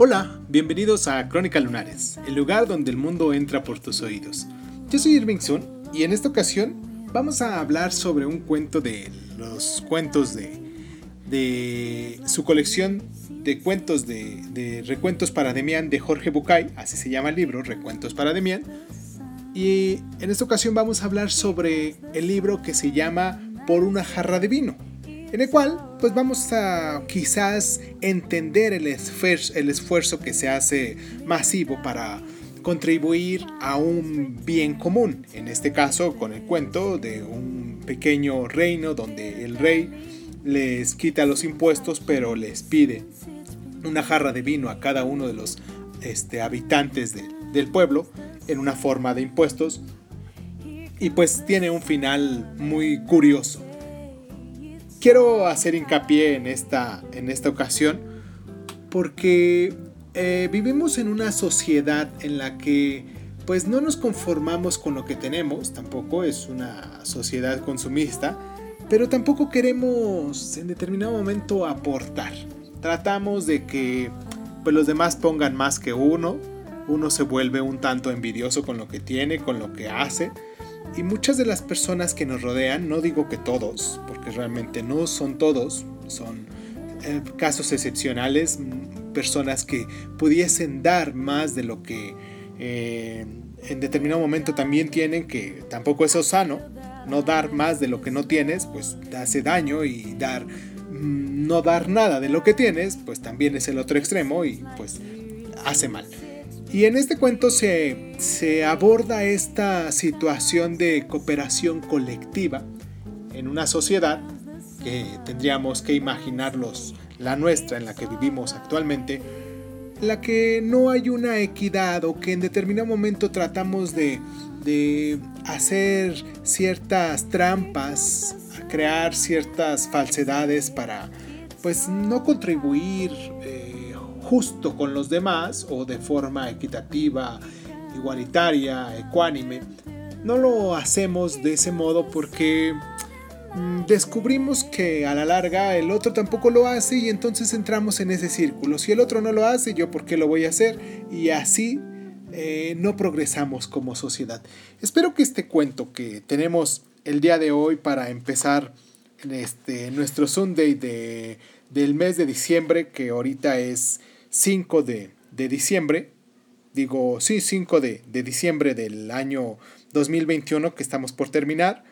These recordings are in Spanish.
Hola, bienvenidos a Crónica Lunares, el lugar donde el mundo entra por tus oídos. Yo soy Irving Sun y en esta ocasión vamos a hablar sobre un cuento de los cuentos de, su colección de cuentos de, de recuentos para Demian de Jorge Bucay, así se llama el libro, Recuentos para Demian. Y en esta ocasión vamos a hablar sobre el libro que se llama Por una jarra de vino en el cual pues vamos a quizás entender el esfuerzo, que se hace masivo para contribuir a un bien común, en este caso con el cuento de un pequeño reino donde el rey les quita los impuestos pero les pide una jarra de vino a cada uno de los este, habitantes del pueblo en una forma de impuestos. Y pues tiene un final muy curioso quiero hacer hincapié en esta, en esta ocasión porque eh, vivimos en una sociedad en la que pues no nos conformamos con lo que tenemos, tampoco es una sociedad consumista, pero tampoco queremos en determinado momento aportar. Tratamos de que pues, los demás pongan más que uno, uno se vuelve un tanto envidioso con lo que tiene, con lo que hace, y muchas de las personas que nos rodean, no digo que todos, porque realmente no son todos, son eh, casos excepcionales, personas que pudiesen dar más de lo que eh, en determinado momento también tienen, que tampoco es sano, no dar más de lo que no tienes, pues hace daño y dar mm, no dar nada de lo que tienes, pues también es el otro extremo y pues hace mal. Y en este cuento se, se aborda esta situación de cooperación colectiva en una sociedad que tendríamos que imaginarlos la nuestra en la que vivimos actualmente, la que no hay una equidad o que en determinado momento tratamos de, de hacer ciertas trampas, crear ciertas falsedades para pues no contribuir eh, justo con los demás o de forma equitativa, igualitaria, ecuánime. No lo hacemos de ese modo porque mm, descubrimos que a la larga el otro tampoco lo hace y entonces entramos en ese círculo. Si el otro no lo hace, yo por qué lo voy a hacer y así eh, no progresamos como sociedad. Espero que este cuento que tenemos el día de hoy para empezar este, nuestro Sunday de, del mes de diciembre, que ahorita es 5 de, diciembre, digo, sí, 5 de, diciembre del año 2021 que estamos por terminar,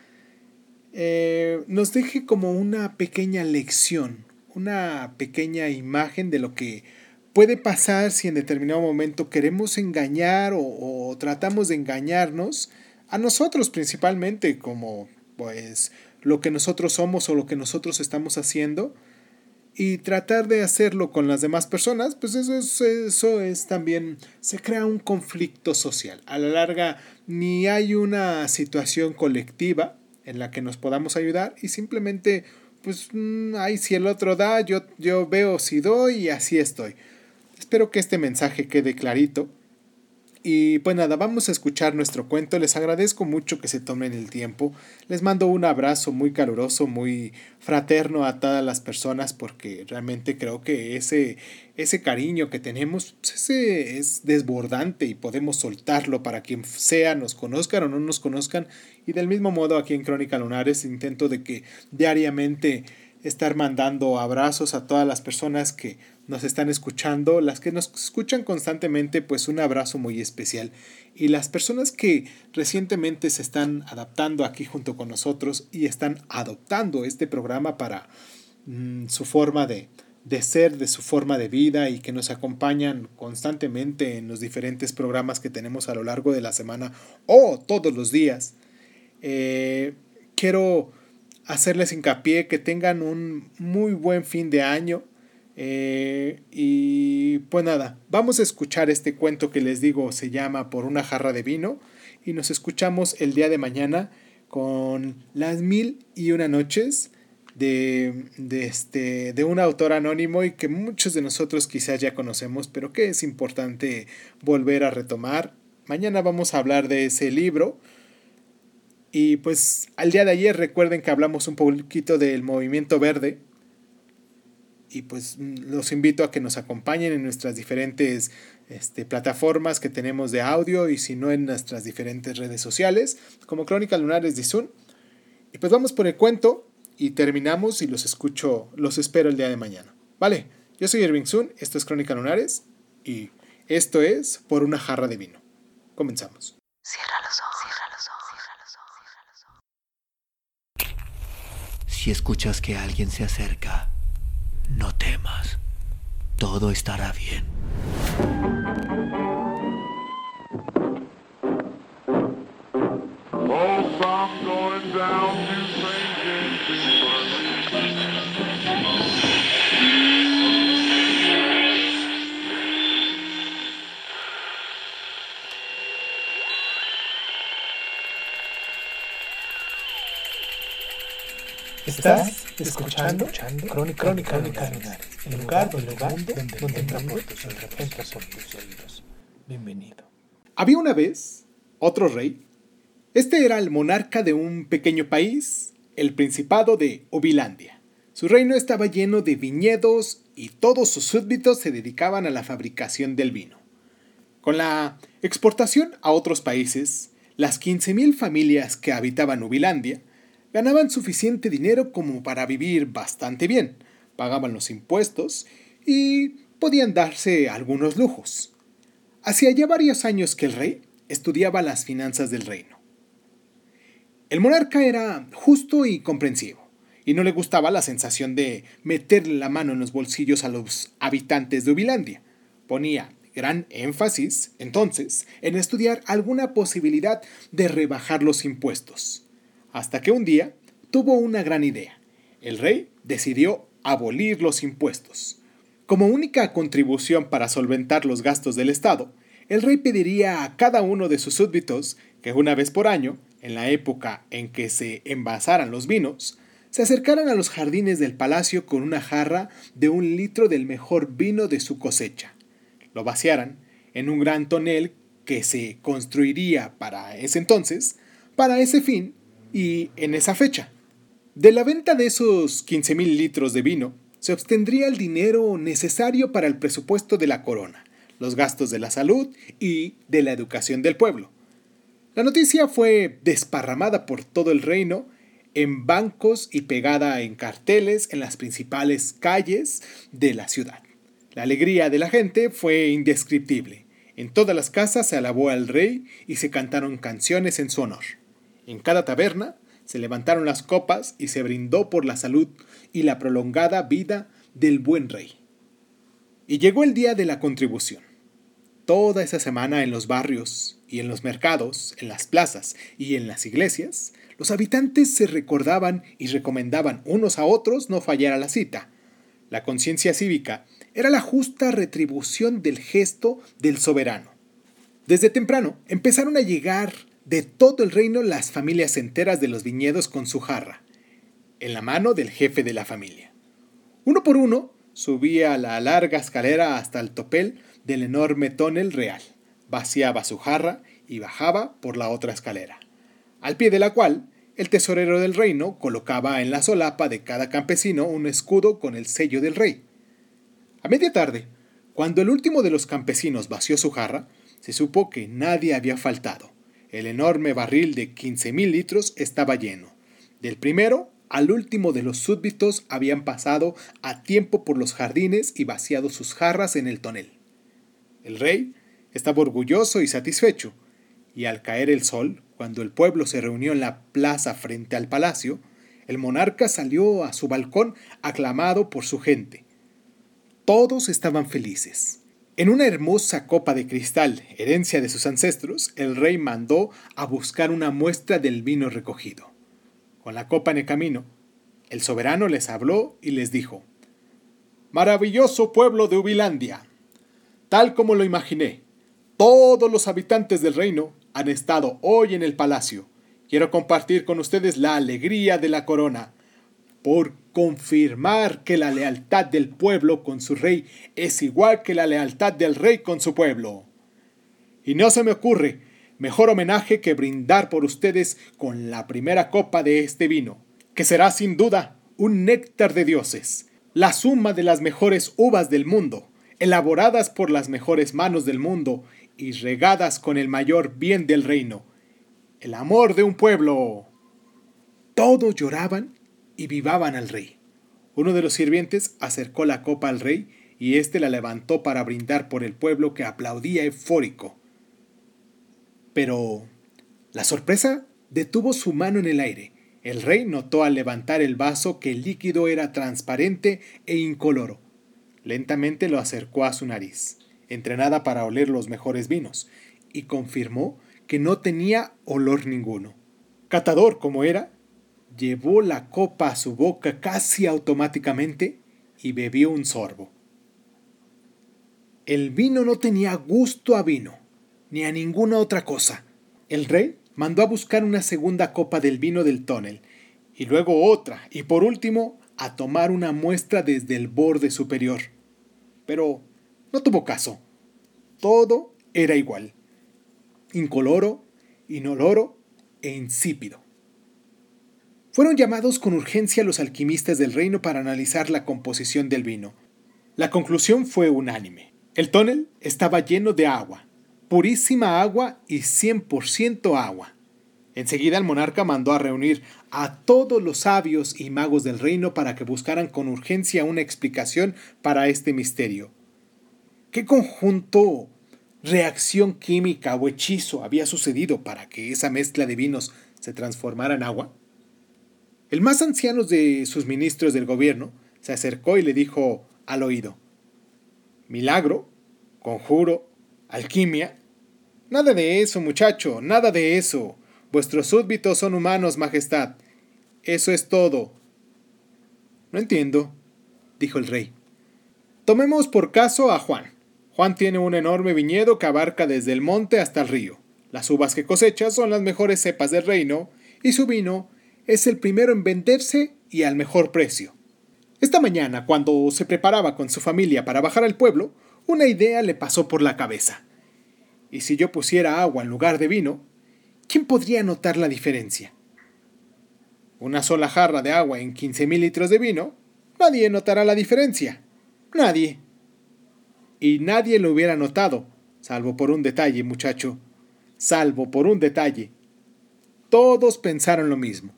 eh, nos deje como una pequeña lección, una pequeña imagen de lo que puede pasar si en determinado momento queremos engañar o, o tratamos de engañarnos a nosotros principalmente como pues lo que nosotros somos o lo que nosotros estamos haciendo y tratar de hacerlo con las demás personas, pues eso es, eso es también, se crea un conflicto social. A la larga, ni hay una situación colectiva en la que nos podamos ayudar y simplemente, pues, mm, ay, si el otro da, yo, yo veo si doy y así estoy. Espero que este mensaje quede clarito y pues nada, vamos a escuchar nuestro cuento. Les agradezco mucho que se tomen el tiempo. Les mando un abrazo muy caluroso, muy fraterno a todas las personas porque realmente creo que ese, ese cariño que tenemos pues, ese es desbordante y podemos soltarlo para quien sea, nos conozcan o no nos conozcan. Y del mismo modo aquí en Crónica Lunares intento de que diariamente estar mandando abrazos a todas las personas que nos están escuchando, las que nos escuchan constantemente, pues un abrazo muy especial. Y las personas que recientemente se están adaptando aquí junto con nosotros y están adoptando este programa para mm, su forma de, de ser, de su forma de vida y que nos acompañan constantemente en los diferentes programas que tenemos a lo largo de la semana o todos los días. Eh, quiero hacerles hincapié que tengan un muy buen fin de año eh, y pues nada, vamos a escuchar este cuento que les digo se llama Por una jarra de vino y nos escuchamos el día de mañana con las mil y una noches de, de, este, de un autor anónimo y que muchos de nosotros quizás ya conocemos, pero que es importante volver a retomar. Mañana vamos a hablar de ese libro. Y pues al día de ayer recuerden que hablamos un poquito del movimiento verde, y pues los invito a que nos acompañen en nuestras diferentes este, plataformas que tenemos de audio y si no en nuestras diferentes redes sociales como Crónica Lunares de Zoom. Y pues vamos por el cuento y terminamos y los escucho, los espero el día de mañana. Vale, yo soy Irving Sun, esto es Crónica Lunares y esto es Por una jarra de vino. Comenzamos. Cierra los ojos, cierra los ojos, cierra los ojos, cierra los ojos. Si escuchas que alguien se acerca, no temas. Todo estará bien. Estás escuchando, escuchando Crónica, Crónica, Crónica el lugar, donde, el mundo, donde, donde entra por tus, entra por tus oídos. Bienvenido. Había una vez otro rey. Este era el monarca de un pequeño país, el Principado de Obilandia. Su reino estaba lleno de viñedos y todos sus súbditos se dedicaban a la fabricación del vino. Con la exportación a otros países, las 15.000 familias que habitaban Ubilandia ganaban suficiente dinero como para vivir bastante bien, pagaban los impuestos y podían darse algunos lujos. Hacía ya varios años que el rey estudiaba las finanzas del reino. El monarca era justo y comprensivo, y no le gustaba la sensación de meterle la mano en los bolsillos a los habitantes de Ubilandia. Ponía gran énfasis, entonces, en estudiar alguna posibilidad de rebajar los impuestos hasta que un día tuvo una gran idea. El rey decidió abolir los impuestos. Como única contribución para solventar los gastos del Estado, el rey pediría a cada uno de sus súbditos que una vez por año, en la época en que se envasaran los vinos, se acercaran a los jardines del palacio con una jarra de un litro del mejor vino de su cosecha. Lo vaciaran en un gran tonel que se construiría para ese entonces. Para ese fin, y en esa fecha. De la venta de esos 15.000 litros de vino, se obtendría el dinero necesario para el presupuesto de la corona, los gastos de la salud y de la educación del pueblo. La noticia fue desparramada por todo el reino en bancos y pegada en carteles en las principales calles de la ciudad. La alegría de la gente fue indescriptible. En todas las casas se alabó al rey y se cantaron canciones en su honor. En cada taberna se levantaron las copas y se brindó por la salud y la prolongada vida del buen rey. Y llegó el día de la contribución. Toda esa semana en los barrios y en los mercados, en las plazas y en las iglesias, los habitantes se recordaban y recomendaban unos a otros no fallar a la cita. La conciencia cívica era la justa retribución del gesto del soberano. Desde temprano empezaron a llegar de todo el reino las familias enteras de los viñedos con su jarra, en la mano del jefe de la familia. Uno por uno subía la larga escalera hasta el topel del enorme tonel real, vaciaba su jarra y bajaba por la otra escalera, al pie de la cual el tesorero del reino colocaba en la solapa de cada campesino un escudo con el sello del rey. A media tarde, cuando el último de los campesinos vació su jarra, se supo que nadie había faltado el enorme barril de 15.000 litros estaba lleno. Del primero al último de los súbditos habían pasado a tiempo por los jardines y vaciado sus jarras en el tonel. El rey estaba orgulloso y satisfecho, y al caer el sol, cuando el pueblo se reunió en la plaza frente al palacio, el monarca salió a su balcón aclamado por su gente. Todos estaban felices. En una hermosa copa de cristal, herencia de sus ancestros, el rey mandó a buscar una muestra del vino recogido. Con la copa en el camino, el soberano les habló y les dijo, Maravilloso pueblo de Ubilandia. Tal como lo imaginé, todos los habitantes del reino han estado hoy en el palacio. Quiero compartir con ustedes la alegría de la corona por confirmar que la lealtad del pueblo con su rey es igual que la lealtad del rey con su pueblo. Y no se me ocurre mejor homenaje que brindar por ustedes con la primera copa de este vino, que será sin duda un néctar de dioses. la suma de las mejores uvas del mundo, elaboradas por las mejores manos del mundo y regadas con el mayor bien del reino. El amor de un pueblo. Todos lloraban y vivaban al rey. Uno de los sirvientes acercó la copa al rey y éste la levantó para brindar por el pueblo que aplaudía eufórico. Pero la sorpresa detuvo su mano en el aire. El rey notó al levantar el vaso que el líquido era transparente e incoloro. Lentamente lo acercó a su nariz, entrenada para oler los mejores vinos, y confirmó que no tenía olor ninguno. Catador como era, llevó la copa a su boca casi automáticamente y bebió un sorbo. El vino no tenía gusto a vino, ni a ninguna otra cosa. El rey mandó a buscar una segunda copa del vino del tonel, y luego otra, y por último a tomar una muestra desde el borde superior. Pero no tuvo caso. Todo era igual. Incoloro, inoloro e insípido. Fueron llamados con urgencia los alquimistas del reino para analizar la composición del vino. La conclusión fue unánime. El tonel estaba lleno de agua, purísima agua y 100% agua. Enseguida el monarca mandó a reunir a todos los sabios y magos del reino para que buscaran con urgencia una explicación para este misterio. ¿Qué conjunto, reacción química o hechizo había sucedido para que esa mezcla de vinos se transformara en agua? El más anciano de sus ministros del gobierno se acercó y le dijo al oído, Milagro, conjuro, alquimia. Nada de eso, muchacho, nada de eso. Vuestros súbditos son humanos, Majestad. Eso es todo. No entiendo, dijo el rey. Tomemos por caso a Juan. Juan tiene un enorme viñedo que abarca desde el monte hasta el río. Las uvas que cosecha son las mejores cepas del reino, y su vino es el primero en venderse y al mejor precio. Esta mañana, cuando se preparaba con su familia para bajar al pueblo, una idea le pasó por la cabeza. ¿Y si yo pusiera agua en lugar de vino? ¿Quién podría notar la diferencia? Una sola jarra de agua en 15.000 litros de vino, nadie notará la diferencia. Nadie. Y nadie lo hubiera notado, salvo por un detalle, muchacho. Salvo por un detalle. Todos pensaron lo mismo.